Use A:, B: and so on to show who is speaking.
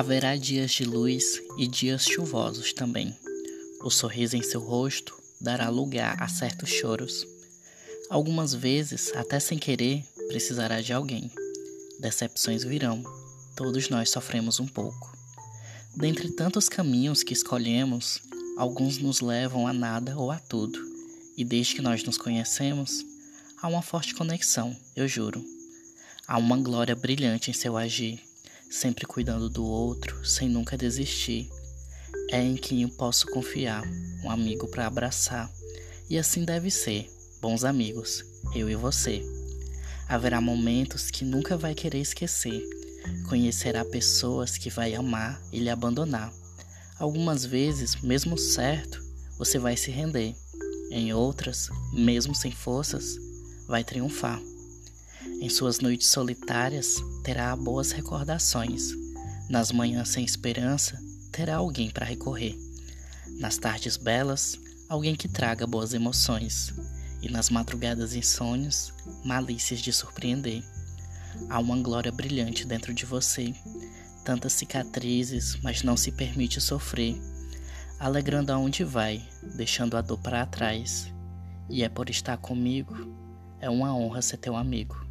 A: Haverá dias de luz e dias chuvosos também. O sorriso em seu rosto dará lugar a certos choros. Algumas vezes, até sem querer, precisará de alguém. Decepções virão, todos nós sofremos um pouco. Dentre tantos caminhos que escolhemos, alguns nos levam a nada ou a tudo, e desde que nós nos conhecemos, há uma forte conexão, eu juro. Há uma glória brilhante em seu agir sempre cuidando do outro, sem nunca desistir. É em quem eu posso confiar, um amigo para abraçar. E assim deve ser, bons amigos, eu e você. Haverá momentos que nunca vai querer esquecer. Conhecerá pessoas que vai amar e lhe abandonar. Algumas vezes, mesmo certo, você vai se render. Em outras, mesmo sem forças, vai triunfar. Em suas noites solitárias, terá boas recordações. Nas manhãs sem esperança, terá alguém para recorrer. Nas tardes belas, alguém que traga boas emoções. E nas madrugadas insônias, malícias de surpreender. Há uma glória brilhante dentro de você, tantas cicatrizes, mas não se permite sofrer, alegrando aonde vai, deixando a dor para trás. E é por estar comigo, é uma honra ser teu amigo.